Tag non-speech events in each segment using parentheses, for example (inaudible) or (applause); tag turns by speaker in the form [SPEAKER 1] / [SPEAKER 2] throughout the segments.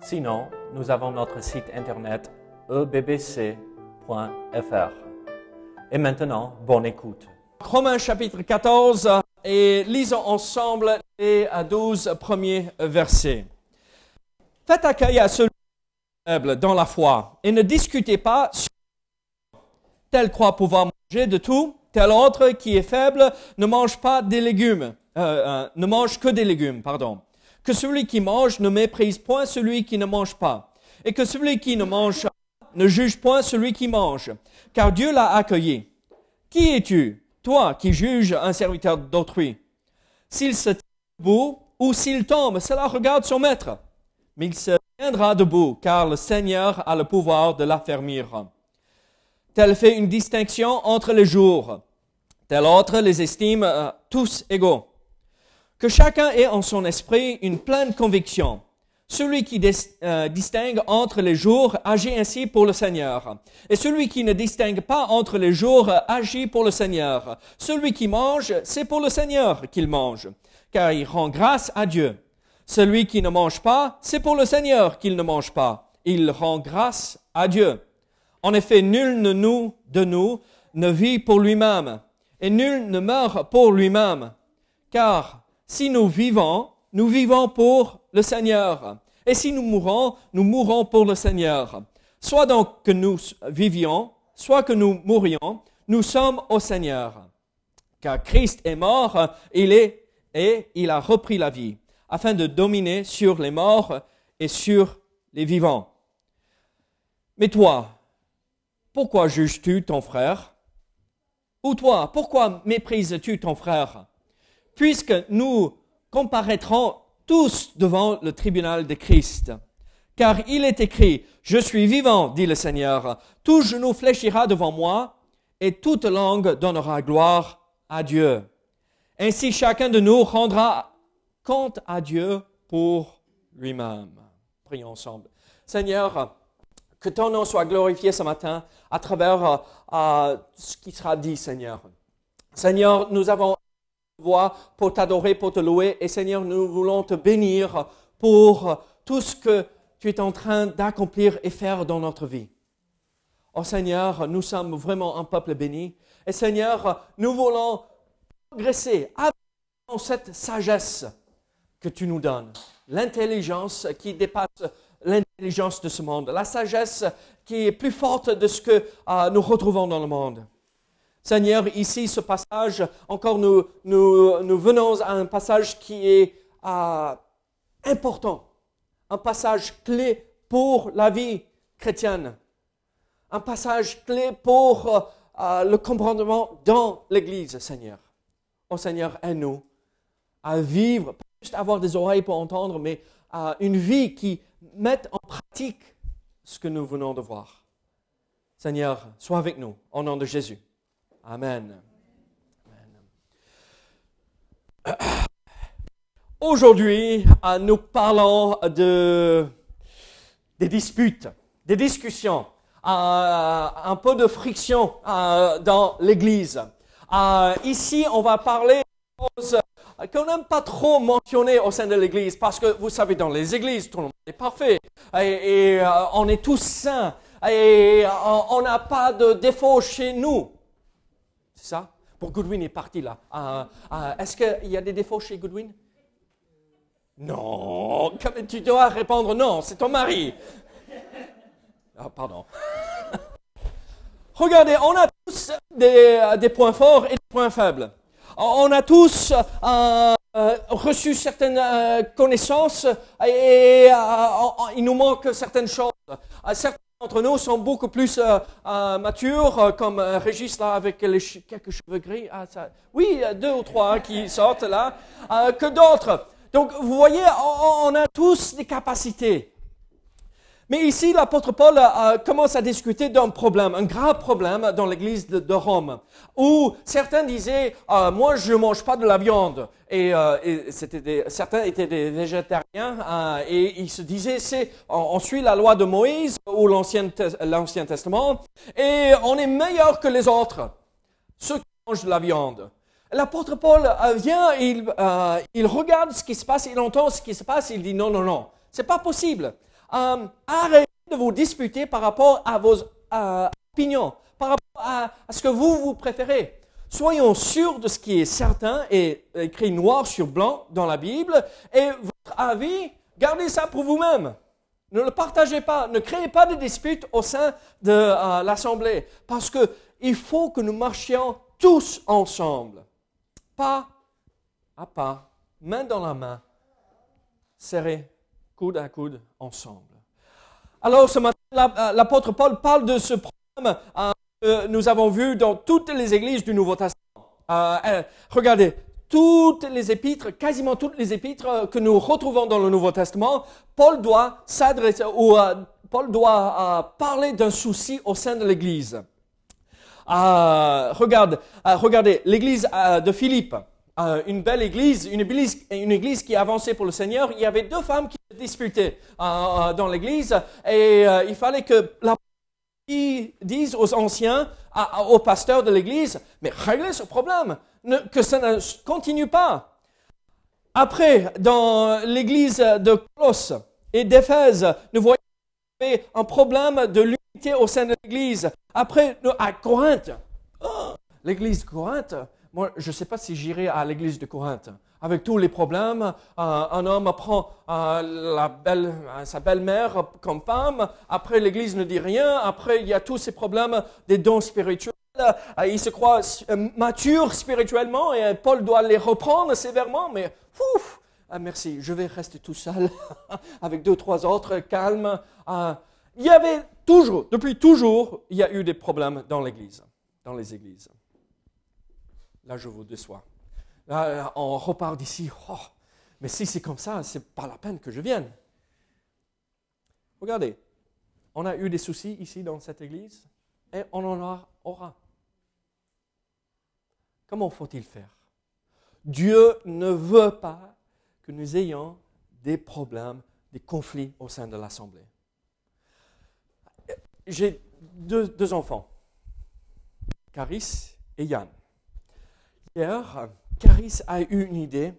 [SPEAKER 1] Sinon, nous avons notre site internet ebbc.fr. Et maintenant, bonne écoute.
[SPEAKER 2] Romains chapitre 14 et lisons ensemble les 12 premiers versets. Faites accueil à celui faible dans la foi et ne discutez pas sur tel croit pouvoir manger de tout, tel autre qui est faible ne mange pas des légumes, euh, euh, ne mange que des légumes, pardon que celui qui mange ne méprise point celui qui ne mange pas, et que celui qui ne mange pas ne juge point celui qui mange, car Dieu l'a accueilli. Qui es-tu, toi qui juges un serviteur d'autrui? S'il se tient debout ou s'il tombe, cela regarde son maître. Mais il se tiendra debout, car le Seigneur a le pouvoir de l'affermir. Tel fait une distinction entre les jours. Tel autre les estime euh, tous égaux que chacun ait en son esprit une pleine conviction. Celui qui euh, distingue entre les jours agit ainsi pour le Seigneur. Et celui qui ne distingue pas entre les jours agit pour le Seigneur. Celui qui mange, c'est pour le Seigneur qu'il mange, car il rend grâce à Dieu. Celui qui ne mange pas, c'est pour le Seigneur qu'il ne mange pas. Il rend grâce à Dieu. En effet, nul de nous, de nous ne vit pour lui-même, et nul ne meurt pour lui-même. Car si nous vivons, nous vivons pour le Seigneur. Et si nous mourons, nous mourons pour le Seigneur. Soit donc que nous vivions, soit que nous mourions, nous sommes au Seigneur. Car Christ est mort, il est et il a repris la vie, afin de dominer sur les morts et sur les vivants. Mais toi, pourquoi juges-tu ton frère? Ou toi, pourquoi méprises-tu ton frère? Puisque nous comparaîtrons tous devant le tribunal de Christ. Car il est écrit, Je suis vivant, dit le Seigneur, tout genou fléchira devant moi, et toute langue donnera gloire à Dieu. Ainsi chacun de nous rendra compte à Dieu pour lui-même. Prions ensemble. Seigneur, que ton nom soit glorifié ce matin à travers euh, ce qui sera dit, Seigneur. Seigneur, nous avons pour t'adorer, pour te louer. Et Seigneur, nous voulons te bénir pour tout ce que tu es en train d'accomplir et faire dans notre vie. Oh Seigneur, nous sommes vraiment un peuple béni. Et Seigneur, nous voulons progresser avec cette sagesse que tu nous donnes. L'intelligence qui dépasse l'intelligence de ce monde. La sagesse qui est plus forte de ce que euh, nous retrouvons dans le monde. Seigneur, ici, ce passage, encore nous, venons à un passage qui est euh, important, un passage clé pour la vie chrétienne, un passage clé pour euh, euh, le comprendement dans l'Église, Seigneur. Oh Seigneur, aide-nous à vivre, pas juste avoir des oreilles pour entendre, mais une vie qui mette en pratique ce que nous venons de voir. Seigneur, sois avec nous, au nom de Jésus. Amen. Aujourd'hui, euh, nous parlons de, des disputes, des discussions, euh, un peu de friction euh, dans l'Église. ici, on va parler de choses qu'on n'aime pas trop mentionner au sein de l'Église, parce que vous savez, dans les églises, tout le monde est parfait, et, et on est tous saints, et on n'a pas de défauts chez nous. C'est ça? Pour Goodwin est parti là. Euh, euh, est-ce qu'il y a des défauts chez Goodwin? Non. Tu dois répondre non, c'est ton mari. Ah, pardon. Regardez, on a tous des, des, points forts et des points faibles. On a tous euh, reçu certaines connaissances et il nous manque certaines choses. D'entre nous sont beaucoup plus euh, euh, matures, euh, comme Régis là avec les quelques cheveux gris. Ah, ça, oui, deux ou trois qui sortent là, que d'autres? Donc, vous voyez, on, a tous des capacités. Mais ici, l'apôtre Paul euh, commence à discuter d'un problème, un grave problème dans l'église de, Rome, où certains disaient, euh, moi je ne mange pas de la viande, et, euh, certains étaient des végétariens, et ils se disaient, on, suit la loi de Moïse ou l'Ancien Testament, et on est meilleur que les autres, ceux qui mangent de la viande. L'apôtre Paul vient, il, il regarde ce qui se passe, il entend ce qui se passe, il dit non, non, non, c'est pas possible. Euh, arrêtez de vous disputer par rapport à vos euh, opinions, par rapport à, ce que vous, vous préférez. Soyons sûrs de ce qui est certain et écrit noir sur blanc dans la Bible et votre avis, gardez ça pour vous-même. Ne le partagez pas, ne créez pas de disputes au sein de euh, l'Assemblée parce qu'il faut que nous marchions tous ensemble, pas à pas, main dans la main, serrés coude à coude ensemble. Alors ce matin, euh, l'apôtre Paul parle de ce problème euh, que nous avons vu dans toutes les églises du Nouveau Testament. Euh, regardez, toutes les épîtres, quasiment toutes les épîtres que nous retrouvons dans le Nouveau Testament, Paul doit s'adresser ou Paul doit parler d'un souci au sein de l'Église. regarde, regardez l'église de Philippe. Euh, une belle église, une église, une église qui avançait pour le Seigneur, il y avait deux femmes qui se disputaient euh, euh, dans l'église et il fallait que la dise aux anciens, aux pasteurs de l'église, mais réglez ce problème, que ça ne continue pas. Après, dans l'église de Colosse et d'Éphèse, nous voyons un problème de l'unité au sein de l'église. Après, à Corinthe, oh, l'église de Corinthe, moi, je ne sais pas si j'irai à l'église de Corinthe. Avec tous les problèmes, euh, un homme prend euh, euh, sa belle-mère comme femme, après l'église ne dit rien, après il y a tous ces problèmes des dons spirituels, il se croit mature spirituellement et Paul doit les reprendre sévèrement, mais ouf, ah, merci, je vais rester tout seul (laughs) avec deux, trois autres, calme. il y avait toujours, depuis toujours, il y a eu des problèmes dans l'église, dans les églises là je vous déçois. Là, on repart d'ici. Oh, mais si c'est comme ça, c'est pas la peine que je vienne. Regardez, on a eu des soucis ici dans cette église et on en aura. Comment faut-il faire? Dieu ne veut pas que nous ayons des problèmes, des conflits au sein de l'Assemblée. J'ai deux, deux enfants, Caris et Yann. Hier, Caris a eu une idée.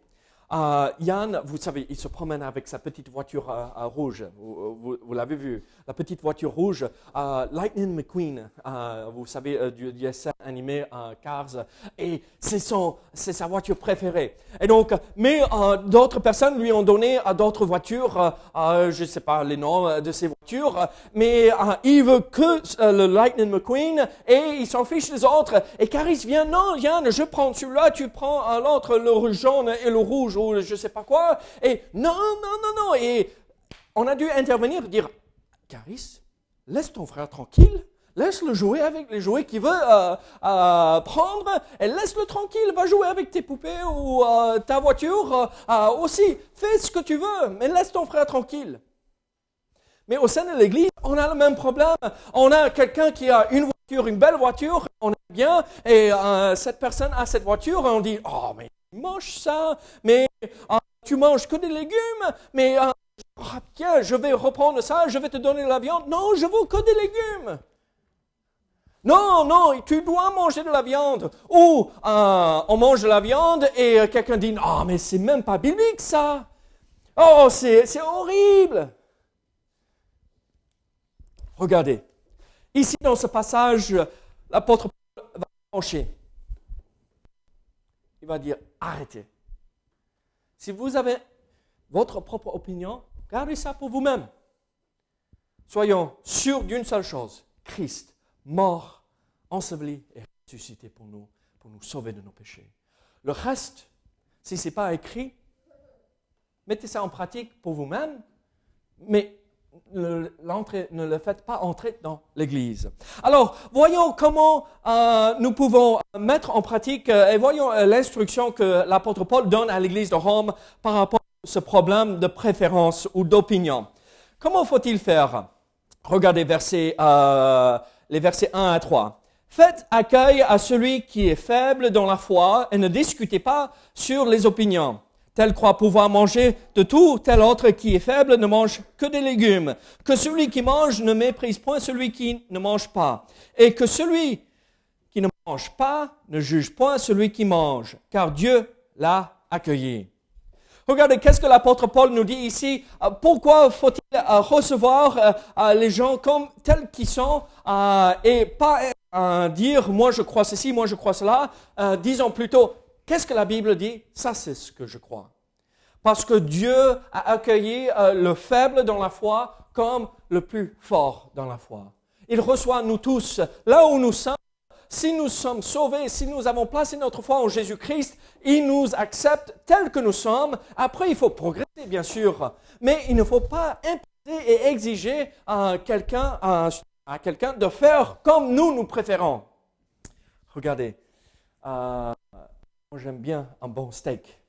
[SPEAKER 2] Uh, Yann, vous savez, il se promène avec sa petite voiture uh, rouge. Vous, l'avez vu, la petite voiture rouge. Lightning McQueen, vous savez, du, dessin animé Cars. Et c'est sa voiture préférée. Et donc, mais d'autres personnes lui ont donné d'autres voitures. je ne sais pas les noms de ces voitures, mais il veut que le Lightning McQueen et il s'en fiche des autres. Et Caris vient, non, Yann, je prends celui-là, tu prends l'autre, le jaune et le rouge ou je sais pas quoi. Et non, non, non, non. Et on a dû intervenir dire, Caris, laisse ton frère tranquille. Laisse-le jouer avec les jouets qu'il veut euh, euh, prendre et laisse-le tranquille. Va jouer avec tes poupées ou euh, ta voiture aussi. Fais ce que tu veux, mais laisse ton frère tranquille. Mais au sein de l'Église, on a le même problème. On a quelqu'un qui a une voiture, une belle voiture, on est bien, et cette personne a cette voiture, et on dit, oh, mais moche ça, mais ah, tu manges que des légumes, mais ah, ah, je vais reprendre ça, je vais te donner de la viande. Non, je veux que des légumes. Non, non, tu dois manger de la viande. Ou on mange de la viande et euh, quelqu'un dit, ah, mais c'est même pas biblique ça. Oh, c'est horrible. Regardez, ici dans ce passage, l'apôtre va pencher il va dire arrêtez. Si vous avez votre propre opinion, gardez ça pour vous-même. Soyons sûrs d'une seule chose Christ, mort, enseveli et ressuscité pour nous, pour nous sauver de nos péchés. Le reste, si ce n'est pas écrit, mettez ça en pratique pour vous-même, mais ne le faites pas entrer dans l'Église. Alors, voyons comment euh, nous pouvons mettre en pratique euh, et voyons euh, l'instruction que l'apôtre Paul donne à l'Église de Rome par rapport à ce problème de préférence ou d'opinion. Comment faut-il faire? Regardez euh, les versets 1 à 3. Faites accueil à celui qui est faible dans la foi et ne discutez pas sur les opinions. Tel croit pouvoir manger de tout, tel autre qui est faible ne mange que des légumes. Que celui qui mange ne méprise point celui qui ne mange pas. Et que celui qui ne mange pas ne juge point celui qui mange, car Dieu l'a accueilli. Regardez, qu'est-ce que l'apôtre Paul nous dit ici? Euh, Pourquoi faut-il euh, recevoir euh, les gens comme tels qu'ils sont et pas dire moi je crois ceci, moi je crois cela Disons plutôt, qu'est-ce que la Bible dit? Ça c'est ce que je crois. Parce que Dieu a accueilli le faible dans la foi comme le plus fort dans la foi. Il reçoit nous tous là où nous sommes si nous sommes sauvés, si nous avons placé notre foi en Jésus-Christ, il nous accepte tels que nous sommes. Après, il faut progresser, bien sûr, mais il ne faut pas imposer et exiger à quelqu'un, à, quelqu'un de faire comme nous, nous préférons. Regardez, euh, moi j'aime bien un bon steak.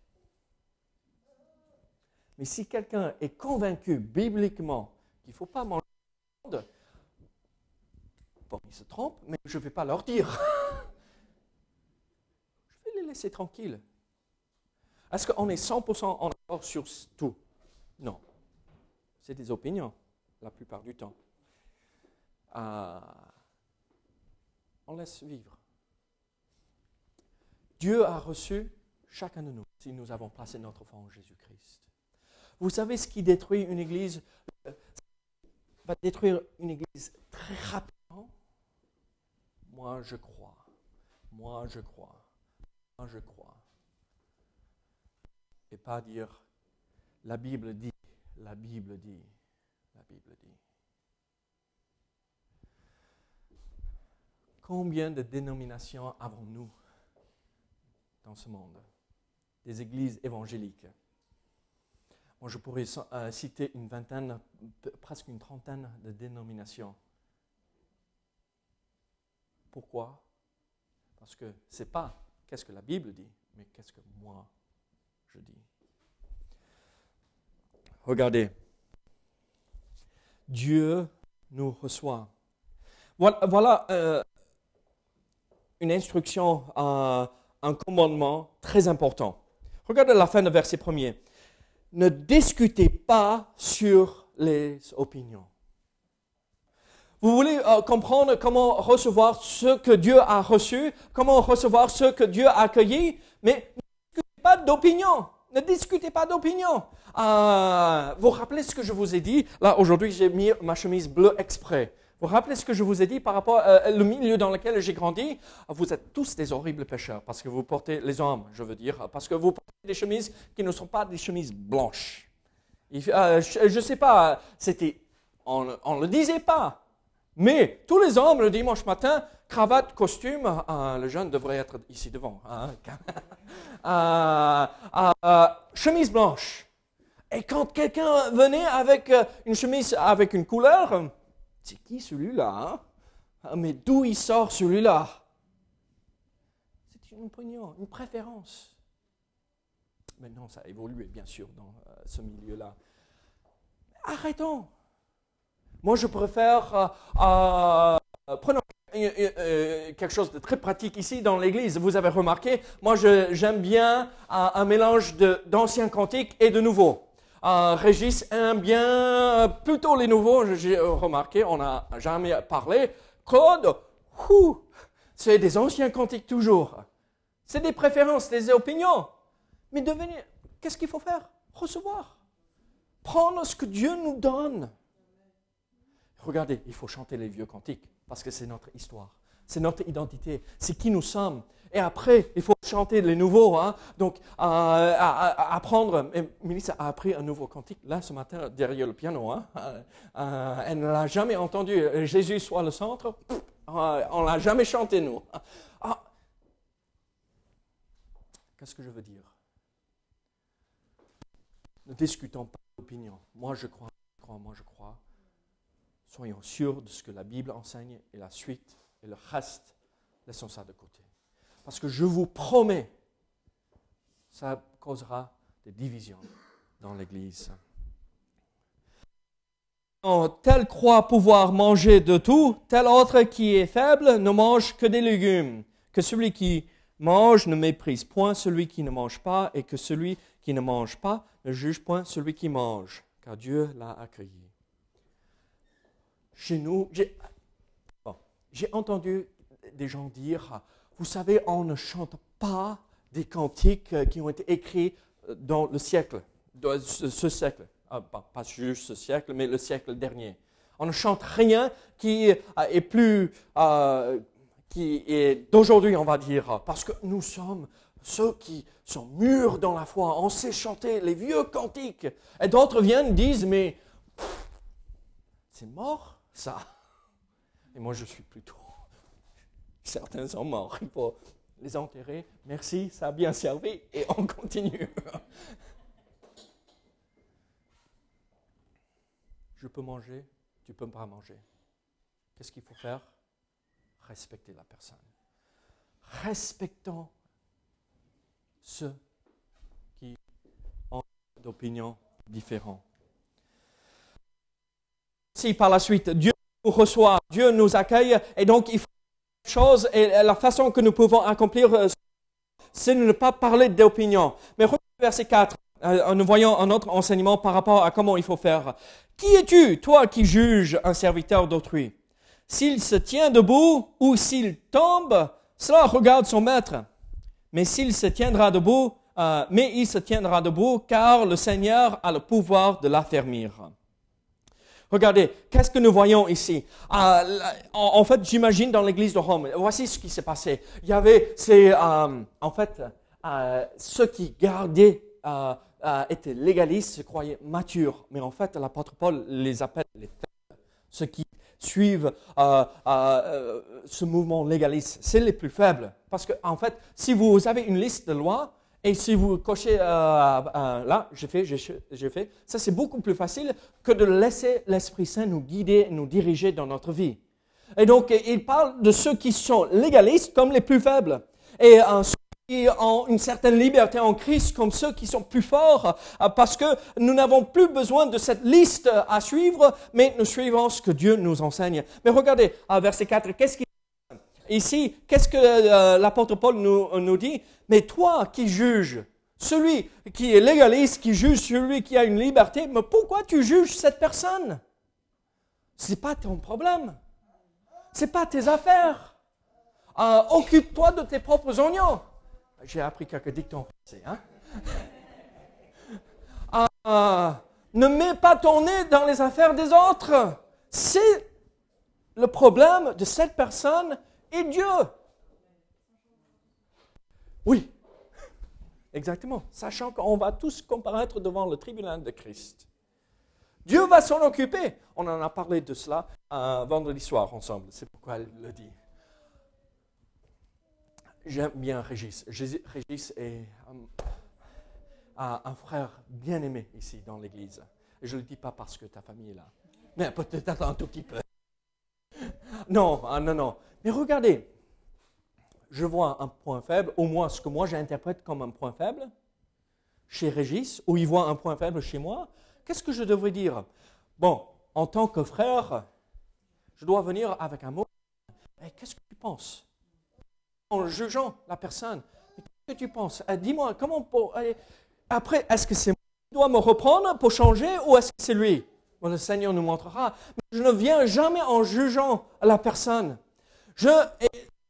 [SPEAKER 2] Mais si quelqu'un est convaincu bibliquement qu'il ne faut pas manger Bon, ils se trompent, mais je ne vais pas leur dire. (laughs) je vais les laisser tranquilles. Est-ce qu'on est 100% en accord sur tout? Non. C'est des opinions, la plupart du temps. Euh, on laisse vivre. Dieu a reçu chacun de nous si nous avons placé notre foi en Jésus-Christ. Vous savez ce qui détruit une église euh, va détruire une église très rapidement? Moi je crois, moi je crois, moi je crois. Et pas dire, la Bible dit, la Bible dit, la Bible dit. Combien de dénominations avons-nous ce monde Des églises évangéliques. Je pourrais euh, citer une vingtaine, presque une trentaine de dénominations. Pourquoi? Parce que ce n'est pas qu'est-ce que la Bible dit, mais qu'est-ce que moi je dis. Regardez, Dieu nous reçoit. Voilà, euh, une instruction, un commandement très important. Regardez la fin du verset premier. Ne discutez pas sur les opinions. Vous voulez euh, comprendre comment recevoir ce que Dieu a reçu, comment recevoir ce que Dieu a accueilli, mais ne discutez pas d'opinion. Ne discutez pas d'opinion. Euh, vous rappelez ce que je vous ai dit? Là, aujourd'hui, j'ai mis ma chemise bleue exprès. Vous rappelez ce que je vous ai dit par rapport au euh, milieu dans lequel j'ai grandi? Vous êtes tous des horribles pécheurs parce que vous portez, les hommes, je veux dire, parce que vous portez des chemises qui ne sont pas des chemises blanches. je ne sais pas, c'était, on ne le disait pas. Mais tous les hommes, le dimanche matin, cravate, costume, euh, le jeune devrait être ici devant. Hein. (laughs) Euh, euh, chemise blanche. Et quand quelqu'un venait avec une chemise avec une couleur, c'est qui celui-là hein? ah, Mais d'où il sort celui-là? C'est une une préférence. Maintenant, ça a évolué, bien sûr, dans ce milieu-là. Arrêtons. Moi, je préfère, euh, euh, prenons euh, quelque chose de très pratique ici dans l'église. Vous avez remarqué, moi, j'aime bien un mélange d'anciens cantiques et de nouveaux. Régis aime bien plutôt les nouveaux. J'ai remarqué, on n'a jamais parlé. Claude, c'est des anciens cantiques toujours. C'est des préférences, des opinions. Mais devenir, qu'est-ce qu'il faut faire? Recevoir. Prendre ce que Dieu nous donne. Regardez, il faut chanter les vieux cantiques parce que c'est notre histoire, c'est notre identité, c'est qui nous sommes. Et après, il faut chanter les nouveaux. Hein? Donc, apprendre. Mélissa a appris un nouveau cantique là ce matin derrière le piano. Hein? Euh, euh, elle ne l'a jamais entendu. Jésus soit le centre. Euh, on ne l'a jamais chanté, nous. Ah. Qu'est-ce que je veux dire? Ne discutons pas d'opinion. Moi, je crois, je crois, moi, je crois. Soyons sûrs de ce que la Bible enseigne et la suite et le reste, laissons ça de côté. Parce que je vous promets, ça causera des divisions dans l'Église. tel croit pouvoir manger de tout, tel autre qui est faible ne mange que des légumes. Que celui qui mange ne méprise point celui qui ne mange pas, et que celui qui ne mange pas ne juge point celui qui mange, car Dieu l'a accueilli. Chez nous, j'ai entendu des gens dire, vous savez, on ne chante pas des cantiques qui ont été écrits dans le siècle, ce siècle. Ah, pas, juste ce siècle, mais le siècle dernier. On ne chante rien qui est plus, euh, qui est d'aujourd'hui, on va dire, parce que nous sommes ceux qui sont mûrs dans la foi. On sait chanter les vieux cantiques. Et d'autres viennent, disent, mais c'est mort, ça. Et moi, je suis plutôt. Certains sont morts. Il faut les enterrer. Merci, ça a bien servi. Et on continue. je peux manger, tu peux pas manger. Qu'est-ce qu'il faut faire? Respecter la personne. Respectons ceux qui ont d'opinions différentes. Si par la suite Dieu nous reçoit, Dieu nous accueille, et donc il faut et la façon que nous pouvons accomplir, euh, c'est de ne pas parler d'opinion. Mais regardez verset 4, euh, nous voyons un autre enseignement par rapport à comment il faut faire. Qui es-tu, toi qui juges un serviteur d'autrui? S'il se tient debout ou s'il tombe, cela regarde son maître. Mais s'il se tiendra debout, euh, mais il se tiendra debout, car le Seigneur a le pouvoir de l'affermir. Regardez, qu'est-ce que nous voyons ici? Euh, en, fait, j'imagine dans l'église de Rome, voici ce qui s'est passé. Il y avait, c'est euh, en fait, ceux qui gardaient euh, étaient légalistes, se croyaient matures. Mais en fait, l'apôtre Paul les appelle les faibles. Ceux qui suivent euh, euh, ce mouvement légaliste, c'est les plus faibles. Parce qu'en en fait, si vous avez une liste de lois, et si vous cochez là, j'ai fait, j'ai fait, ça c'est beaucoup plus facile que de laisser l'Esprit Saint nous guider, nous diriger dans notre vie. Et donc, il parle de ceux qui sont légalistes comme les plus faibles. Et qui ont une certaine liberté en Christ comme ceux qui sont plus forts, euh, parce que nous n'avons plus besoin de cette liste à suivre, mais nous suivons ce que Dieu nous enseigne. Mais regardez, à verset 4, qu'est-ce qu'il Ici, qu'est-ce que euh, l'apôtre Paul nous, nous dit? Mais toi qui juges, celui qui est légaliste, qui juge celui qui a une liberté, mais pourquoi tu juges cette personne? Ce n'est pas ton problème. Ce n'est pas tes affaires. Euh, occupe-toi de tes propres oignons. J'ai appris quelques dictons français. Hein? Ah, (laughs) ne mets pas ton nez dans les affaires des autres. C'est le problème de cette personne et Dieu. Oui, exactement. Sachant qu'on va tous comparaître devant le tribunal de Christ. Dieu va s'en occuper. On en a parlé de cela euh, vendredi soir ensemble. C'est pourquoi elle le dit. J'aime bien Régis. Régis est un, frère bien aimé ici dans l'Église. Je ne le dis pas parce que ta famille est là, mais peut-être un tout petit peu. Non, ah, non, non. Mais regardez, je vois un point faible, au moins ce que moi j'interprète comme un point faible chez Régis, ou il voit un point faible chez moi. Qu'est-ce que je devrais dire? Bon, en tant que frère, je dois venir avec un mot. Qu'est-ce que tu penses? En jugeant la personne. Qu'est-ce que tu penses? Eh, Dis-moi, comment pour... Après, est-ce que c'est moi qui dois me reprendre pour changer ou est-ce que c'est lui? Le Seigneur nous montrera. Mais je ne viens jamais en jugeant la personne.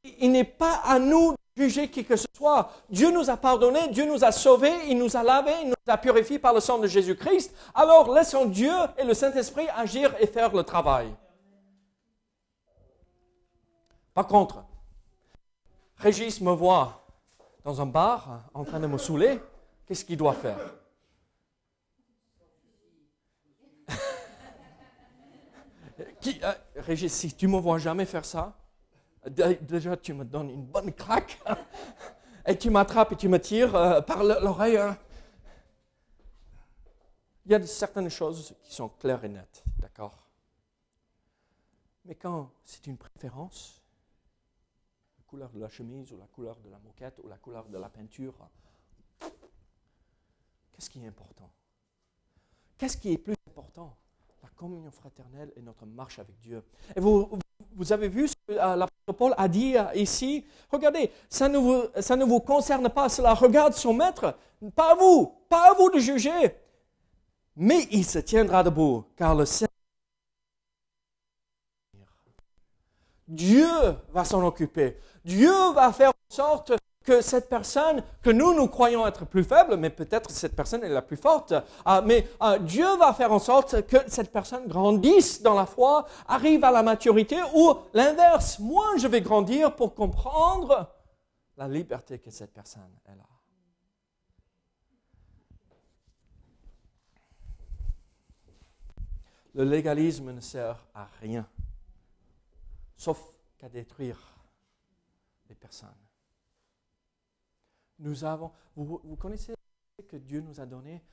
[SPEAKER 2] Il n'est pas à nous de juger qui que ce soit. Dieu nous a pardonné, Dieu nous a sauvés, il nous a lavés, il nous a purifiés par le sang de Jésus-Christ. Alors laissons Dieu et le Saint-Esprit agir et faire le travail. Par contre, Régis me voit dans un bar en train de me saouler, qu'est-ce qu'il doit faire? Qui, euh, Régis, si tu me vois jamais faire ça, déjà tu me donnes une bonne craque et tu m'attrapes et tu me tires euh, par l'oreille. Hein. Il y a certaines choses qui sont claires et nettes, d'accord Mais quand c'est une préférence, couleur de la chemise ou la couleur de la moquette ou la couleur de la peinture. Qu'est-ce qui est important? Qu'est-ce qui est plus important? La communion fraternelle et notre marche avec Dieu. Et vous, vous avez vu ce que euh, l'apôtre Paul a dit euh, ici? Regardez, ça ne, vous, ça ne vous concerne pas, cela regarde son maître, pas à vous, pas à vous de juger. Mais il se tiendra debout, car le Seigneur Dieu va s'en occuper. Dieu va faire en sorte que cette personne que nous, nous croyons être plus faible, mais peut-être cette personne est la plus forte, euh, mais euh, Dieu va faire en sorte que cette personne grandisse dans la foi, arrive à la maturité, ou l'inverse, moi je vais grandir pour comprendre la liberté que cette personne a. Le légalisme ne sert à rien, sauf qu'à détruire les personnes. Nous avons, vous, vous connaissez que Dieu nous a donné?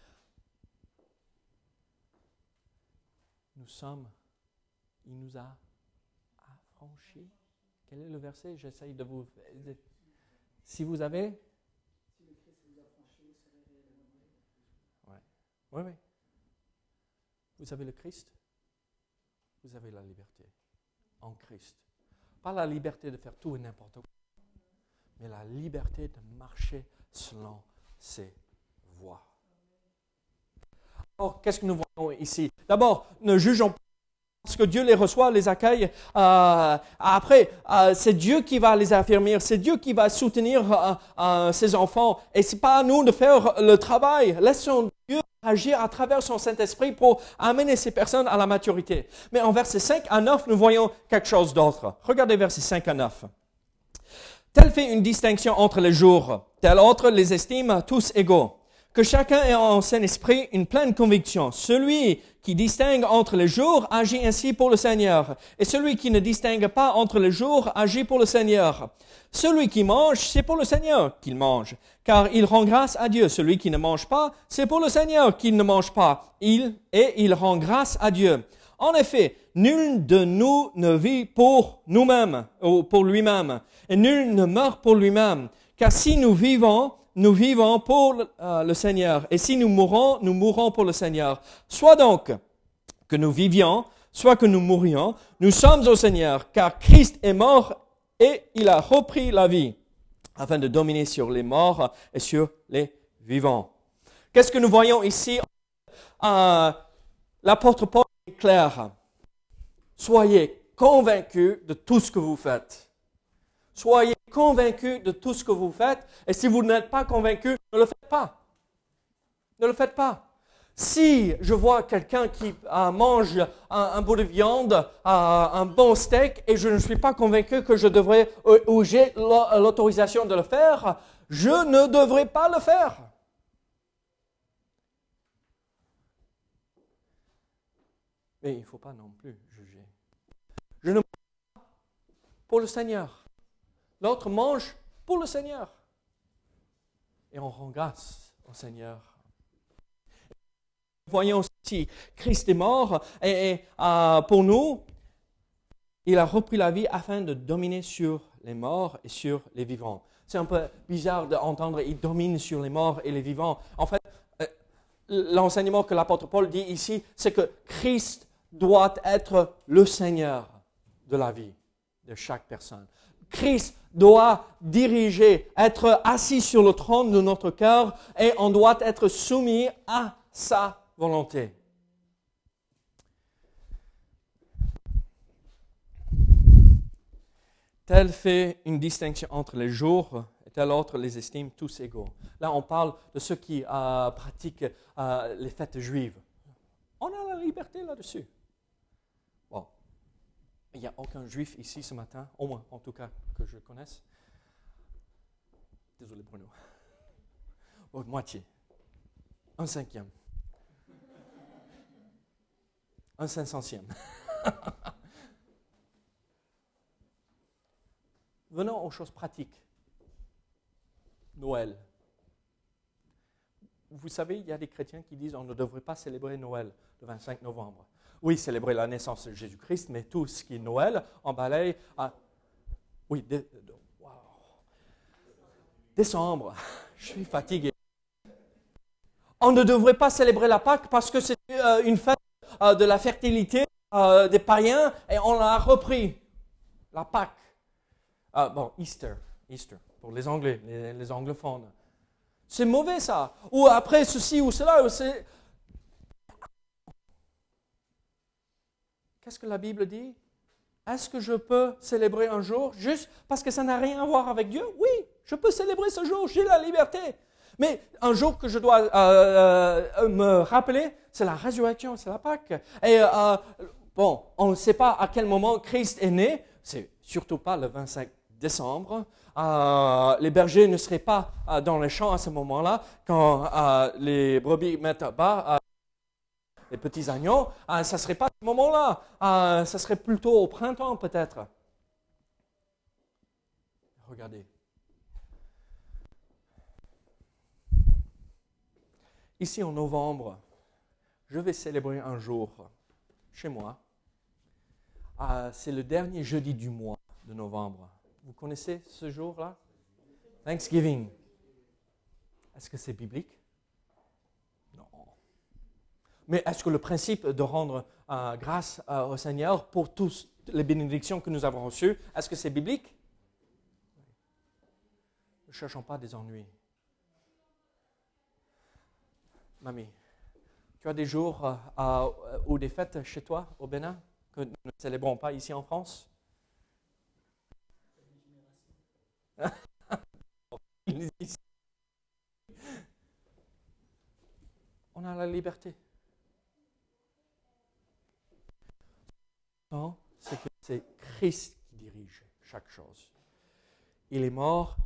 [SPEAKER 2] Nous sommes, il nous a affranchis. Quel est le verset? J'essaye de vous. Si vous avez. Oui, oui, oui. Vous avez le Christ, vous avez la liberté en Christ. Pas la liberté de faire tout et n'importe quoi, mais la liberté de marcher selon ses voies. Alors, qu'est-ce que nous voyons ici? D'abord, ne jugeons pas parce que Dieu les reçoit, les accueille. Euh, après, euh, c'est Dieu qui va les affirmer, c'est Dieu qui va soutenir euh, ses enfants. Et c'est pas à nous de faire le travail. Laissons Dieu agir à travers son Saint-Esprit pour amener ces personnes à la maturité. Mais en versets 5 à 9, nous voyons quelque chose d'autre. Regardez versets 5 à 9. Tel fait une distinction entre les jours, tel autre les estime tous égaux. Que chacun ait en son esprit une pleine conviction. Celui qui distingue entre les jours agit ainsi pour le Seigneur, et celui qui ne distingue pas entre les jours agit pour le Seigneur. Celui qui mange, c'est pour le Seigneur qu'il mange, car il rend grâce à Dieu. Celui qui ne mange pas, c'est pour le Seigneur qu'il ne mange pas, il, et il rend grâce à Dieu. En effet, nul de nous ne vit pour nous-mêmes, ou pour lui-même, et nul ne meurt pour lui-même. Car si nous vivons, nous vivons pour euh, le Seigneur, et si nous mourons, nous mourons pour le Seigneur. Soit donc que nous vivions, soit que nous mourions, nous sommes au Seigneur, car Christ est mort et il a repris la vie, afin de dominer sur les morts et sur les vivants. Qu'est-ce que nous voyons ici? Euh, clair. Soyez convaincus de tout ce que vous faites. Soyez convaincus de tout ce que vous faites. Et si vous n'êtes pas convaincus, ne le faites pas. Ne le faites pas. Si je vois quelqu'un qui mange un, bout de viande, un bon steak, et je ne suis pas convaincu que je devrais, euh, ou j'ai l'autorisation de le faire, je ne devrais pas le faire. Il ne faut pas non plus juger. Je ne mange pas pour le Seigneur. L'autre mange pour le Seigneur. Et on rend grâce au Seigneur. Voyons aussi, Christ est mort et, euh, pour nous, il a repris la vie afin de dominer sur les morts et sur les vivants. C'est un peu bizarre d'entendre, il domine sur les morts et les vivants. En fait, euh, l'enseignement que l'apôtre Paul dit ici, c'est que Christ doit être le Seigneur de la vie de chaque personne. Christ doit diriger, être assis sur le trône de notre cœur et on doit être soumis à sa volonté. Tel fait une distinction entre les jours et tel autre les estime tous égaux. Là, on parle de ceux qui euh, pratiquent euh, les fêtes juives. On a la liberté là-dessus. Il n'y a aucun juif ici ce matin, au moins en tout cas que je connaisse. Désolé Bruno. (laughs) Oh, moitié. Un cinquième. Un cinq centième. (laughs) Venons aux choses pratiques. Noël. Vous savez, il y a des chrétiens qui disent on ne devrait pas célébrer Noël le 25 novembre oui, célébrer la naissance de Jésus-Christ, mais tout ce qui est Noël, en balaye à. Oui, décembre. (laughs) Je suis fatigué. On ne devrait pas célébrer la Pâque parce que c'est euh, une fête euh, de la fertilité euh, des païens et on l'a repris. La Pâque. Bon, Easter. Easter, pour les Anglais, les, les anglophones. C'est mauvais ça. Ou après ceci ou cela. Qu'est-ce que la Bible dit? Est-ce que je peux célébrer un jour juste parce que ça n'a rien à voir avec Dieu? Oui, je peux célébrer ce jour, j'ai la liberté. Mais un jour que je dois euh, euh, me rappeler, c'est la résurrection, c'est la Pâque. Et euh, bon, on ne sait pas à quel moment Christ est né, c'est surtout pas le 25 décembre. Euh, les bergers ne seraient pas euh, dans les champs à ce moment-là, quand euh, les brebis mettent bas euh, les petits agneaux, euh, ça ne serait pas à ce moment-là, euh, ça serait plutôt au printemps peut-être. Regardez. Ici en novembre, je vais célébrer un jour chez moi. Euh, c'est le dernier jeudi du mois de novembre. Vous connaissez ce jour-là? Thanksgiving. Est-ce que c'est biblique? Mais est-ce que le principe de rendre euh, grâce euh, au Seigneur pour toutes les bénédictions que nous avons reçues, est-ce que c'est biblique? Ne cherchons pas des ennuis. Mamie, tu as des jours euh, ou des fêtes chez toi au Bénin que nous ne célébrons pas ici en France? (laughs) On a la liberté. C'est que c'est Christ qui dirige chaque chose. Il est mort,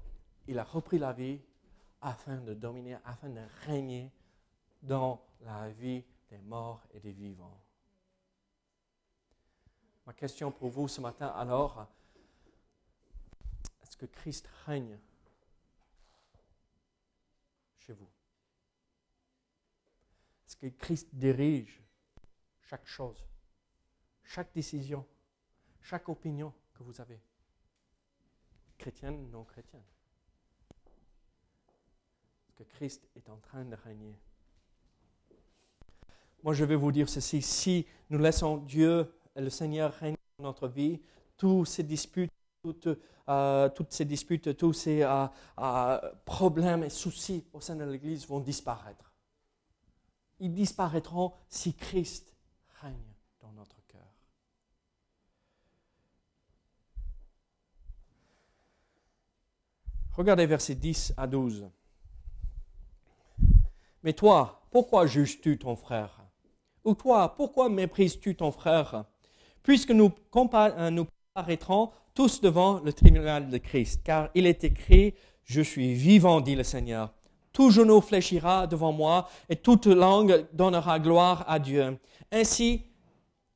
[SPEAKER 2] il a repris la vie afin de dominer, afin de régner dans la vie des morts et des vivants. Ma question pour vous ce matin alors, est-ce que Christ règne chez vous? Est-ce que Christ dirige chaque chose, chaque décision, chaque opinion que vous avez Chrétienne, non chrétienne Est-ce que Christ est en train de régner moi, je vais vous dire ceci. Si nous laissons Dieu et le Seigneur régner dans notre vie, tous ces disputes, toutes, euh, toutes ces disputes, tous ces euh, euh, problèmes et soucis au sein de l'Église vont disparaître. Ils disparaîtront si Christ règne dans notre cœur. Regardez versets 10 à 12. Mais toi, pourquoi juges-tu ton frère? Ou toi, pourquoi méprises-tu ton frère? Puisque nous, compa- nous comparaîtrons tous devant le tribunal de Christ, car il est écrit, Je suis vivant, dit le Seigneur. Tout genou fléchira devant moi et toute langue donnera gloire à Dieu. Ainsi,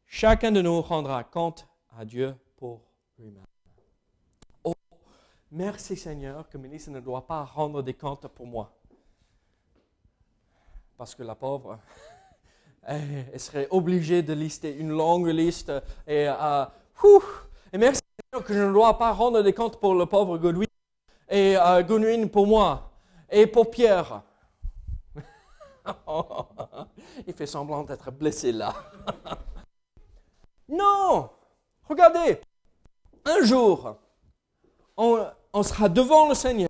[SPEAKER 2] chacun de nous rendra compte à Dieu pour lui-même. Merci Seigneur que Mélissa ne doit pas rendre des comptes pour moi parce que la pauvre, (laughs) elle, serait obligée de lister une longue liste. Et, euh, et merci Seigneur que je ne dois pas rendre des comptes pour le pauvre Godwin et euh, Godwin pour moi et pour Pierre. (laughs) Il fait semblant d'être blessé là. (laughs) non, regardez, un jour, on, on sera devant le Seigneur,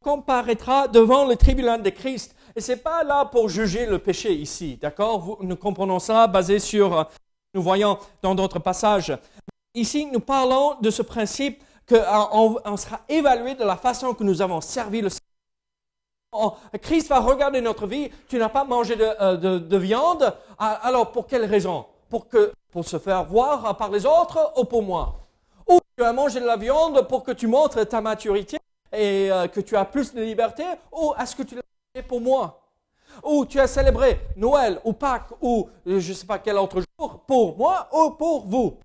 [SPEAKER 2] on comparaîtra devant le tribunal de Christ. Et ce n'est pas là pour juger le péché ici, d'accord? Nous comprenons ça basé sur, euh, nous voyons dans d'autres passages. Ici, nous parlons de ce principe qu'on on sera évalué de la façon que nous avons servi le Seigneur. Oh, Christ va regarder notre vie. Tu n'as pas mangé de, euh, de- de viande. Ah, Alors, pour quelle raison? Pour, que, pour se faire voir par les autres ou pour moi? Tu as mangé de la viande pour que tu montres ta maturité et euh, que tu as plus de liberté Ou est-ce que tu l'as fait pour moi? Ou tu as célébré Noël ou Pâques ou euh, je ne sais pas quel autre jour pour moi ou pour vous?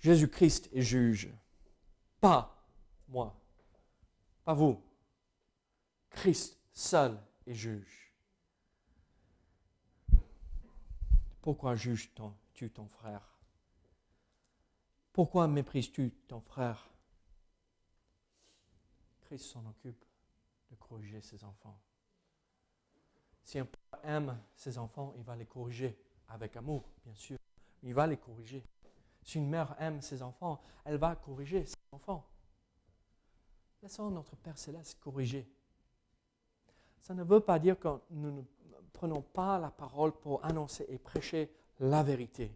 [SPEAKER 2] Jésus-Christ est juge. Pas moi. Pas vous. Christ seul est juge. Pourquoi juges-tu ton frère? Pourquoi méprises-tu ton frère? Christ s'en occupe de corriger ses enfants. Si un père aime ses enfants, il va les corriger avec amour, bien sûr. Il va les corriger. Si une mère aime ses enfants, elle va corriger ses enfants. Laissons notre Père céleste corriger. Ça ne veut pas dire que nous ne prenons pas la parole pour annoncer et prêcher la vérité.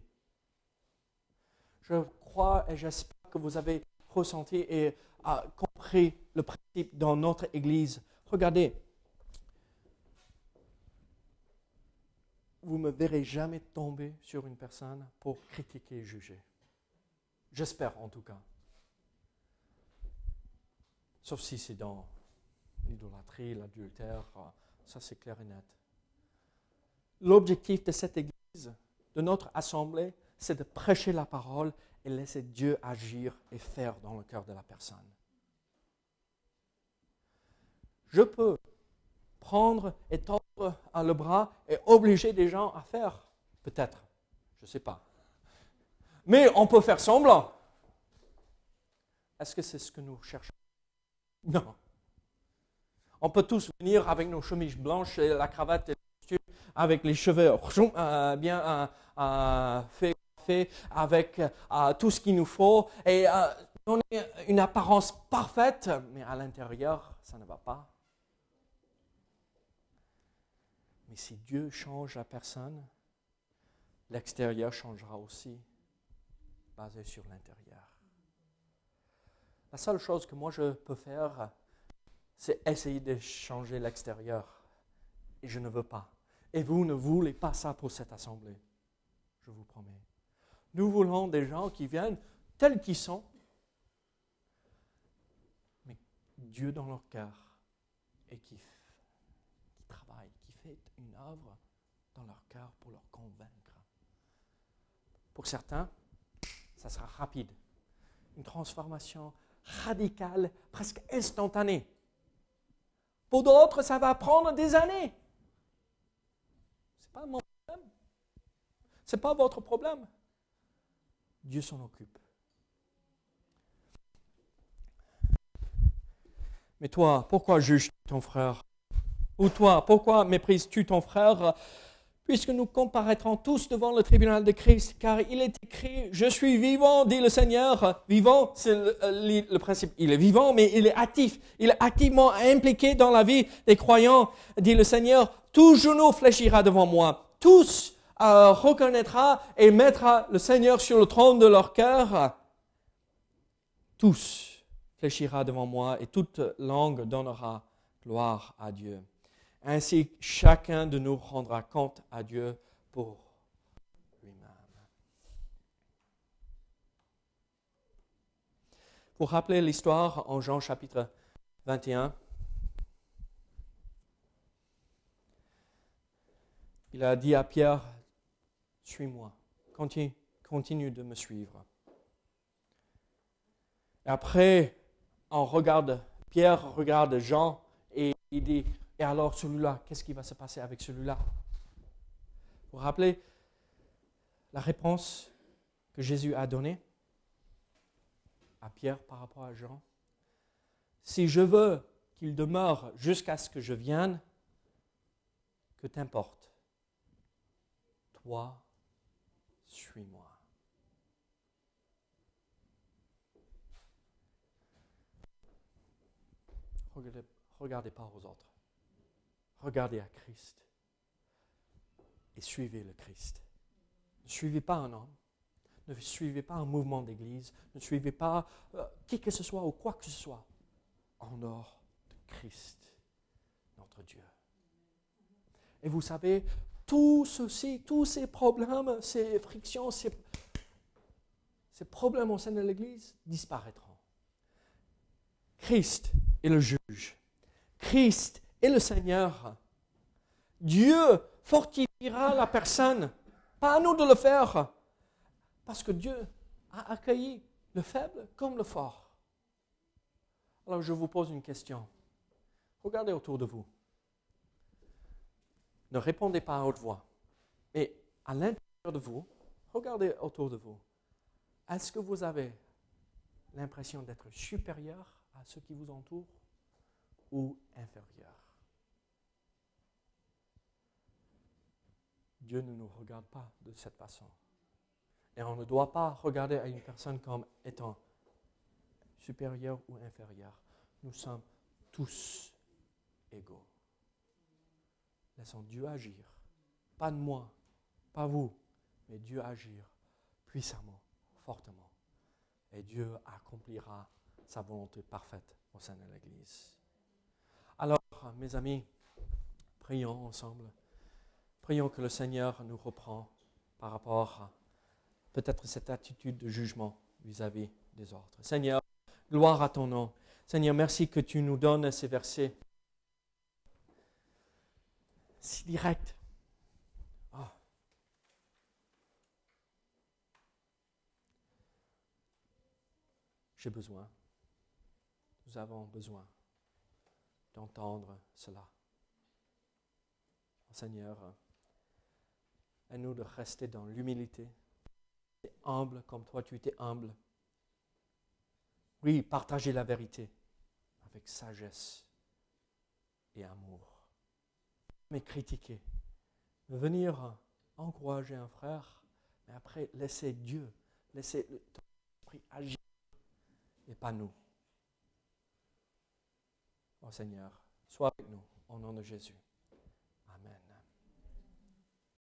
[SPEAKER 2] Je crois et j'espère que vous avez ressenti et euh, compris le principe dans notre Église. Regardez, vous ne me verrez jamais tomber sur une personne pour critiquer et juger. J'espère en tout cas. Sauf si c'est dans l'idolâtrie, l'adultère, euh, ça c'est clair et net. L'objectif de cette Église, de notre assemblée, c'est de prêcher la parole et laisser Dieu agir et faire dans le cœur de la personne. Je peux prendre et tendre le bras et obliger des gens à faire, peut-être, je ne sais pas. Mais on peut faire semblant. Est-ce que c'est ce que nous cherchons? Non. On peut tous venir avec nos chemises blanches et la cravate et avec les cheveux euh, bien euh, euh, faits fait, avec tout ce qu'il nous faut et donner une apparence parfaite, mais à l'intérieur, ça ne va pas. Mais si Dieu change la personne, l'extérieur changera aussi, basé sur l'intérieur. La seule chose que moi je peux faire, c'est essayer de changer l'extérieur. Et je ne veux pas. Et vous ne voulez pas ça pour cette assemblée. Je vous promets. Nous voulons des gens qui viennent tels qu'ils sont, mais Dieu dans leur cœur et qui fait une œuvre dans leur cœur pour leur convaincre. Pour certains, ça sera rapide. Une transformation radicale, presque instantanée. Pour d'autres, ça va prendre des années. N'est pas mon problème. Ce n'est pas votre problème. Dieu s'en occupe. Mais toi, pourquoi juges ton frère? Ou toi, pourquoi méprises-tu ton frère? Puisque nous comparaîtrons tous devant le tribunal de Christ, car il est écrit, je suis vivant, dit le Seigneur. Vivant, c'est le, principe. Il est vivant, mais il est actif. Il est activement impliqué dans la vie des croyants, dit le Seigneur. Tout genou fléchira devant moi. Tous euh, reconnaîtra et mettra le Seigneur sur le trône de leur cœur. Tous fléchira devant moi et toute langue donnera gloire à Dieu. Ainsi, chacun de nous rendra compte à Dieu pour lui-même. Pour rappeler l'histoire en Jean chapitre 21, il a dit à Pierre, suis-moi, continue, continue de me suivre. Et après, on regarde, Pierre regarde Jean et il dit, et alors celui-là, qu'est-ce qui va se passer avec celui-là? Vous vous rappelez la réponse que Jésus a donnée à Pierre par rapport à Jean? Si je veux qu'il demeure jusqu'à ce que je vienne, que t'importe? Toi, suis-moi. Regardez, regardez pas aux autres regardez à Christ et suivez le Christ. Ne suivez pas un homme, ne suivez pas un mouvement d'église, ne suivez pas euh, qui que ce soit ou quoi que ce soit en dehors de Christ, notre Dieu. Et vous savez, tout ceci, tous ces problèmes, ces frictions, ces, ces problèmes au sein de l'Église disparaîtront. Christ est le juge. Christ et le Seigneur. Dieu fortifiera la personne, pas à nous de le faire, parce que Dieu a accueilli le faible comme le fort. Alors je vous pose une question. Regardez autour de vous. Ne répondez pas à haute voix, mais à l'intérieur de vous, regardez autour de vous. Est-ce que vous avez l'impression d'être supérieur à ceux qui vous entourent ou inférieur? Dieu ne nous regarde pas de cette façon. Et on ne doit pas regarder à une personne comme étant supérieur ou inférieur. Nous sommes tous égaux. Laissons Dieu agir. Pas de moi, pas vous, mais Dieu agir puissamment, fortement. Et Dieu accomplira sa volonté parfaite au sein de l'Église. Alors, mes amis, prions ensemble. Prions que le Seigneur nous reprend par rapport à peut-être cette attitude de jugement vis-à-vis des autres. Seigneur, gloire à ton nom. Seigneur, merci que tu nous donnes ces versets si directs. Ah. J'ai besoin, nous avons besoin d'entendre cela. Seigneur, aide-nous de rester dans l'humilité, humble comme toi tu étais humble. Oui, partager la vérité avec sagesse et amour. Mais critiquer, venir encourager un frère, mais après laisser Dieu, laisser ton esprit agir et pas nous. Oh Seigneur, sois avec nous au nom de Jésus.